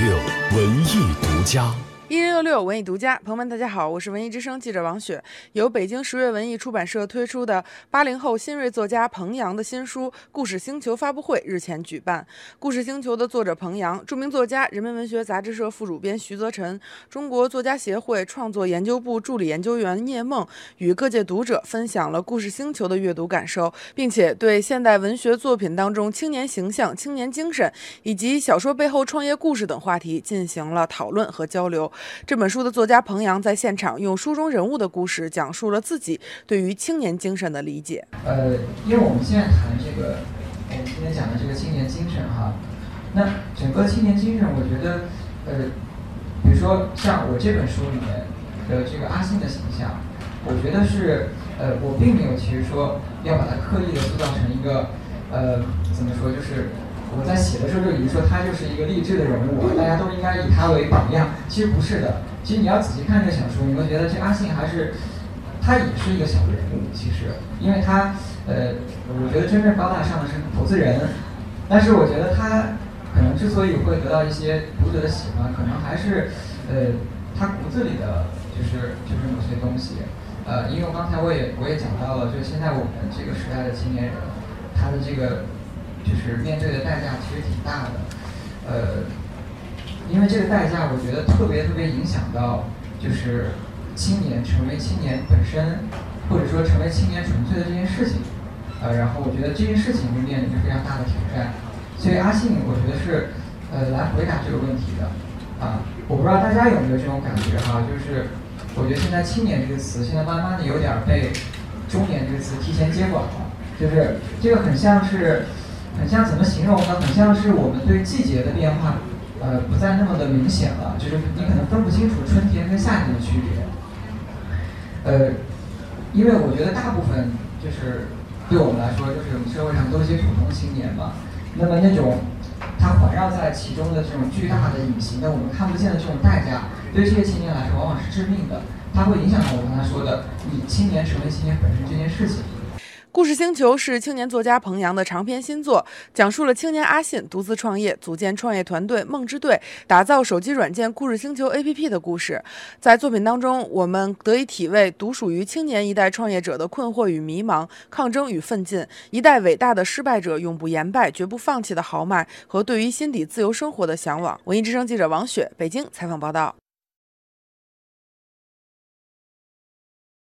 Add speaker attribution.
Speaker 1: 六文艺独家。
Speaker 2: 一零六六文艺独家，朋友们，大家好，我是文艺之声记者王雪。由北京十月文艺出版社推出的八零后新锐作家彭阳的新书《故事星球》发布会日前举办。《故事星球》的作者彭阳，著名作家、人民文学杂志社副主编徐泽辰，中国作家协会创作研究部助理研究员聂梦，与各界读者分享了《故事星球》的阅读感受，并且对现代文学作品当中青年形象、青年精神以及小说背后创业故事等话题进行了讨论和交流。这本书的作家彭阳在现场用书中人物的故事，讲述了自己对于青年精神的理解。
Speaker 3: 呃，因为我们现在谈这个，我们今天讲的这个青年精神哈，那整个青年精神，我觉得，呃，比如说像我这本书里面的这个阿信的形象，我觉得是，呃，我并没有其实说要把它刻意的塑造成一个，呃，怎么说就是。我在写的时候就已经说他就是一个励志的人物，大家都应该以他为榜样。其实不是的，其实你要仔细看这个小说，你会觉得这阿信还是，他也是一个小人物。其实，因为他，呃，我觉得真正高大上的是投资人，但是我觉得他可能之所以会得到一些读者的喜欢，可能还是，呃，他骨子里的就是就是某些东西。呃，因为刚才我也我也讲到了，就是现在我们这个时代的青年人，他的这个。就是面对的代价其实挺大的，呃，因为这个代价，我觉得特别特别影响到，就是青年成为青年本身，或者说成为青年纯粹的这件事情，呃，然后我觉得这件事情就面临着非常大的挑战，所以阿信，我觉得是，呃，来回答这个问题的，啊，我不知道大家有没有这种感觉哈，就是我觉得现在青年这个词，现在慢慢的有点被中年这个词提前接管了，就是这个很像是。很像怎么形容呢？很像是我们对季节的变化，呃，不再那么的明显了。就是你可能分不清楚春天跟夏天的区别。呃，因为我觉得大部分就是对我们来说，就是我们社会上都是些普通青年嘛。那么那种它环绕在其中的这种巨大的隐形的我们看不见的这种代价，对这些青年来说往往是致命的。它会影响到我刚才说的，你青年成为青年本身这件事情。
Speaker 2: 故事星球是青年作家彭阳的长篇新作，讲述了青年阿信独自创业、组建创业团队“梦之队”，打造手机软件“故事星球 ”APP 的故事。在作品当中，我们得以体味独属于青年一代创业者的困惑与迷茫、抗争与奋进，一代伟大的失败者永不言败、绝不放弃的豪迈和对于心底自由生活的向往。文艺之声记者王雪，北京采访报道。